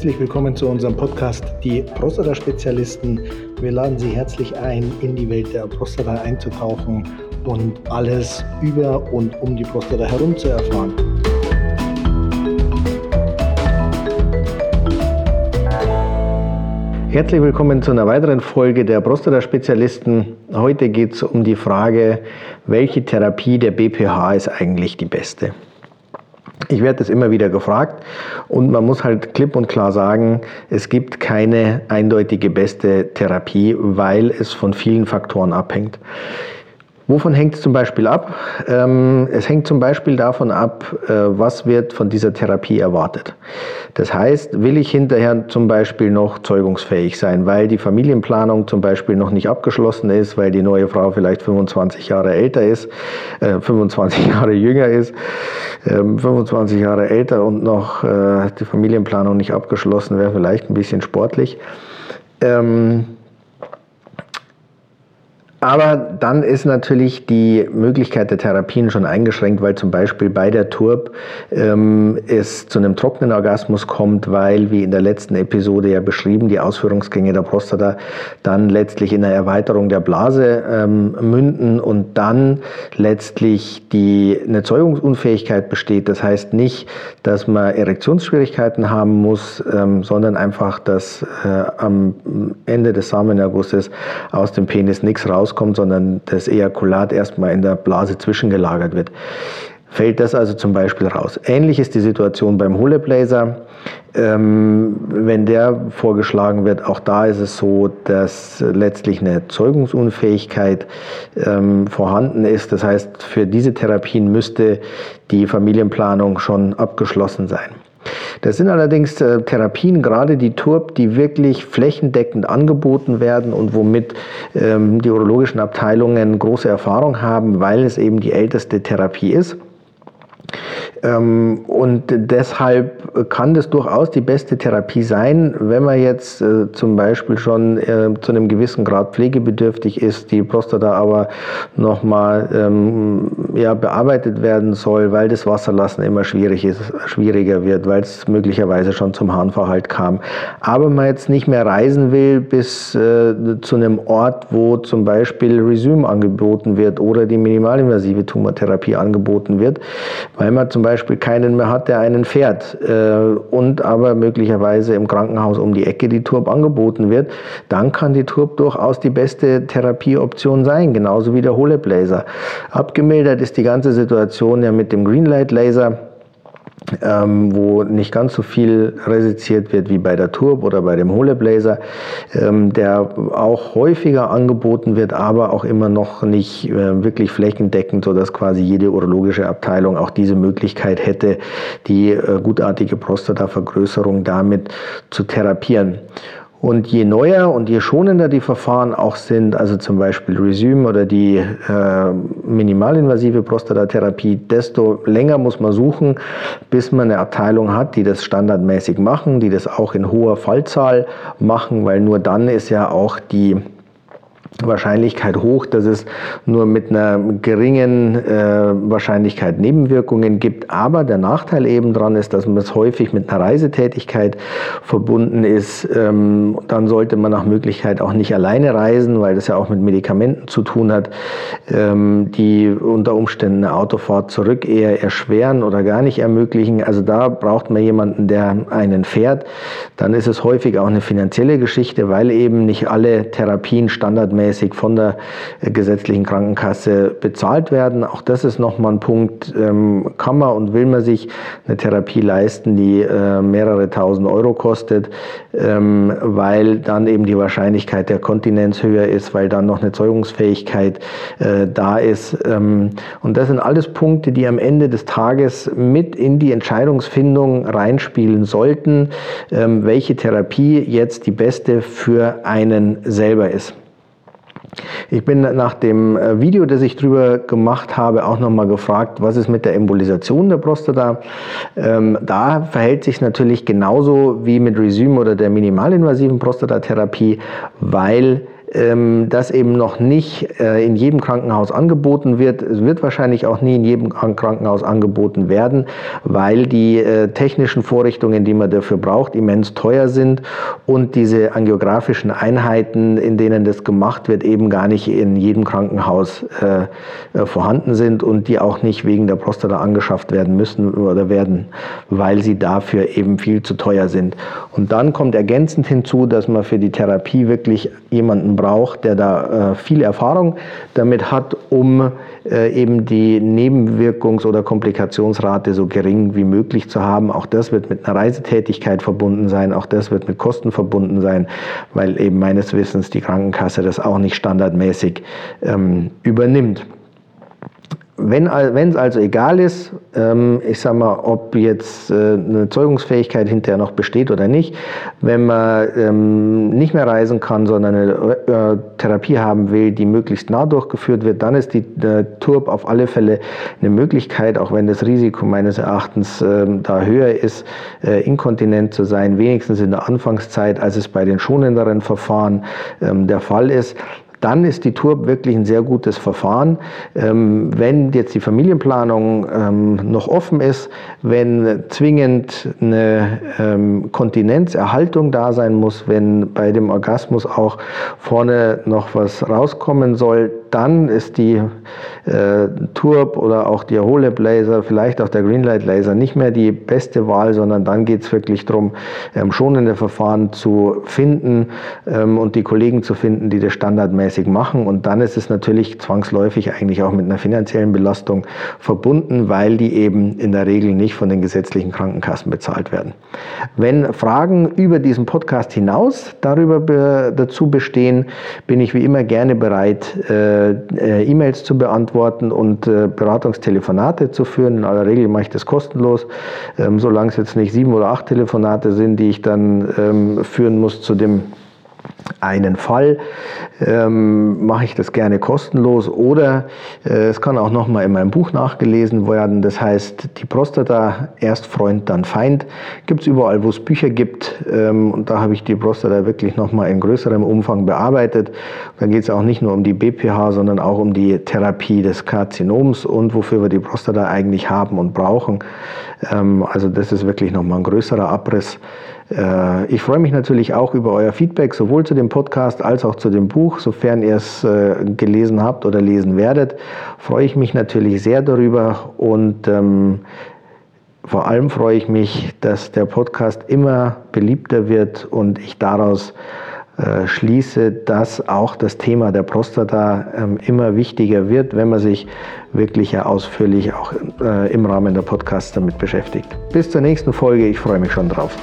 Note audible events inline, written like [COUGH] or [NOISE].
Herzlich willkommen zu unserem Podcast Die Prostata-Spezialisten. Wir laden Sie herzlich ein, in die Welt der Prostata einzutauchen und alles über und um die Prostata herum zu erfahren. Herzlich willkommen zu einer weiteren Folge der Prostata-Spezialisten. Heute geht es um die Frage, welche Therapie der BPH ist eigentlich die beste. Ich werde das immer wieder gefragt und man muss halt klipp und klar sagen, es gibt keine eindeutige beste Therapie, weil es von vielen Faktoren abhängt. Wovon hängt es zum Beispiel ab? Ähm, es hängt zum Beispiel davon ab, äh, was wird von dieser Therapie erwartet. Das heißt, will ich hinterher zum Beispiel noch zeugungsfähig sein, weil die Familienplanung zum Beispiel noch nicht abgeschlossen ist, weil die neue Frau vielleicht 25 Jahre älter ist, äh, 25 [LAUGHS] Jahre jünger ist, äh, 25 Jahre älter und noch äh, die Familienplanung nicht abgeschlossen wäre, vielleicht ein bisschen sportlich. Ähm, aber dann ist natürlich die Möglichkeit der Therapien schon eingeschränkt, weil zum Beispiel bei der TURB ähm, es zu einem trockenen Orgasmus kommt, weil, wie in der letzten Episode ja beschrieben, die Ausführungsgänge der Prostata dann letztlich in einer Erweiterung der Blase ähm, münden und dann letztlich die, eine Zeugungsunfähigkeit besteht. Das heißt nicht, dass man Erektionsschwierigkeiten haben muss, ähm, sondern einfach, dass äh, am Ende des Samenergusses aus dem Penis nichts raus rauskommt, sondern das Ejakulat erstmal in der Blase zwischengelagert wird. Fällt das also zum Beispiel raus. Ähnlich ist die Situation beim Huleblaser. Ähm, wenn der vorgeschlagen wird, auch da ist es so, dass letztlich eine Zeugungsunfähigkeit ähm, vorhanden ist. Das heißt, für diese Therapien müsste die Familienplanung schon abgeschlossen sein. Das sind allerdings äh, Therapien, gerade die TURP, die wirklich flächendeckend angeboten werden und womit ähm, die urologischen Abteilungen große Erfahrung haben, weil es eben die älteste Therapie ist. Ähm, und deshalb kann das durchaus die beste Therapie sein, wenn man jetzt äh, zum Beispiel schon äh, zu einem gewissen Grad pflegebedürftig ist, die Prostata aber nochmal ähm, ja, bearbeitet werden soll, weil das Wasserlassen immer schwierig ist, schwieriger wird, weil es möglicherweise schon zum Harnverhalt kam. Aber man jetzt nicht mehr reisen will bis äh, zu einem Ort, wo zum Beispiel Resume angeboten wird oder die minimalinvasive Tumortherapie angeboten wird, weil man zum Beispiel keinen mehr hat, der einen fährt äh, und aber möglicherweise im Krankenhaus um die Ecke die Turb angeboten wird, dann kann die Turb durchaus die beste Therapieoption sein, genauso wie der Holeblaser. Abgemildert ist die ganze Situation ja mit dem Greenlight Laser ähm, wo nicht ganz so viel resiziert wird wie bei der Turb oder bei dem Holeblaser, ähm, der auch häufiger angeboten wird, aber auch immer noch nicht äh, wirklich flächendeckend, sodass quasi jede urologische Abteilung auch diese Möglichkeit hätte, die äh, gutartige Prostatavergrößerung damit zu therapieren. Und je neuer und je schonender die Verfahren auch sind, also zum Beispiel Resume oder die äh, minimalinvasive Prostatatherapie, desto länger muss man suchen, bis man eine Abteilung hat, die das standardmäßig machen, die das auch in hoher Fallzahl machen, weil nur dann ist ja auch die Wahrscheinlichkeit hoch, dass es nur mit einer geringen äh, Wahrscheinlichkeit Nebenwirkungen gibt. Aber der Nachteil eben dran ist, dass man es häufig mit einer Reisetätigkeit verbunden ist. Ähm, dann sollte man nach Möglichkeit auch nicht alleine reisen, weil das ja auch mit Medikamenten zu tun hat, ähm, die unter Umständen eine Autofahrt zurück eher erschweren oder gar nicht ermöglichen. Also da braucht man jemanden, der einen fährt. Dann ist es häufig auch eine finanzielle Geschichte, weil eben nicht alle Therapien standardmäßig regelmäßig von der äh, gesetzlichen Krankenkasse bezahlt werden. Auch das ist nochmal ein Punkt, ähm, kann man und will man sich eine Therapie leisten, die äh, mehrere tausend Euro kostet, ähm, weil dann eben die Wahrscheinlichkeit der Kontinenz höher ist, weil dann noch eine Zeugungsfähigkeit äh, da ist. Ähm, und das sind alles Punkte, die am Ende des Tages mit in die Entscheidungsfindung reinspielen sollten, welche Therapie jetzt die beste für einen selber ist. Ich bin nach dem äh, Video, das ich drüber gemacht habe, auch nochmal gefragt, was ist mit der Embolisation der Prostata? Ähm, da verhält sich natürlich genauso wie mit Resume oder der minimalinvasiven Prostatatherapie, weil das eben noch nicht äh, in jedem Krankenhaus angeboten wird. Es wird wahrscheinlich auch nie in jedem Krankenhaus angeboten werden, weil die äh, technischen Vorrichtungen, die man dafür braucht, immens teuer sind und diese angiografischen Einheiten, in denen das gemacht wird, eben gar nicht in jedem Krankenhaus äh, vorhanden sind und die auch nicht wegen der Prostata angeschafft werden müssen oder werden, weil sie dafür eben viel zu teuer sind. Und dann kommt ergänzend hinzu, dass man für die Therapie wirklich jemanden braucht, der da äh, viel Erfahrung damit hat, um äh, eben die Nebenwirkungs- oder Komplikationsrate so gering wie möglich zu haben. Auch das wird mit einer Reisetätigkeit verbunden sein, auch das wird mit Kosten verbunden sein, weil eben meines Wissens die Krankenkasse das auch nicht standardmäßig ähm, übernimmt. Wenn es also egal ist, ähm, ich sage mal, ob jetzt äh, eine Zeugungsfähigkeit hinterher noch besteht oder nicht, wenn man ähm, nicht mehr reisen kann, sondern eine äh, Therapie haben will, die möglichst nah durchgeführt wird, dann ist die äh, TURB auf alle Fälle eine Möglichkeit, auch wenn das Risiko meines Erachtens ähm, da höher ist, inkontinent zu sein, wenigstens in der Anfangszeit, als es bei den schonenderen Verfahren der Fall ist dann ist die TURB wirklich ein sehr gutes Verfahren. Ähm, wenn jetzt die Familienplanung ähm, noch offen ist, wenn zwingend eine ähm, Kontinenzerhaltung da sein muss, wenn bei dem Orgasmus auch vorne noch was rauskommen soll, dann ist die äh, Turb oder auch der Holeb Laser, vielleicht auch der Greenlight Laser nicht mehr die beste Wahl, sondern dann geht es wirklich darum, ähm, schonende Verfahren zu finden ähm, und die Kollegen zu finden, die das standardmäßig machen. Und dann ist es natürlich zwangsläufig eigentlich auch mit einer finanziellen Belastung verbunden, weil die eben in der Regel nicht von den gesetzlichen Krankenkassen bezahlt werden. Wenn Fragen über diesen Podcast hinaus darüber be dazu bestehen, bin ich wie immer gerne bereit, äh, äh, E-Mails zu beantworten und äh, Beratungstelefonate zu führen. In aller Regel mache ich das kostenlos, ähm, solange es jetzt nicht sieben oder acht Telefonate sind, die ich dann ähm, führen muss zu dem einen Fall ähm, mache ich das gerne kostenlos oder äh, es kann auch nochmal in meinem Buch nachgelesen werden. Das heißt, die Prostata, erst Freund, dann Feind. Gibt es überall, wo es Bücher gibt ähm, und da habe ich die Prostata wirklich nochmal in größerem Umfang bearbeitet. Da geht es auch nicht nur um die BPH, sondern auch um die Therapie des Karzinoms und wofür wir die Prostata eigentlich haben und brauchen. Ähm, also das ist wirklich nochmal ein größerer Abriss. Äh, ich freue mich natürlich auch über euer Feedback, sowohl zu dem Podcast als auch zu dem Buch. Sofern ihr es äh, gelesen habt oder lesen werdet, freue ich mich natürlich sehr darüber und ähm, vor allem freue ich mich, dass der Podcast immer beliebter wird und ich daraus äh, schließe, dass auch das Thema der Prostata ähm, immer wichtiger wird, wenn man sich wirklich ja ausführlich auch im Rahmen der Podcasts damit beschäftigt. Bis zur nächsten Folge, ich freue mich schon drauf.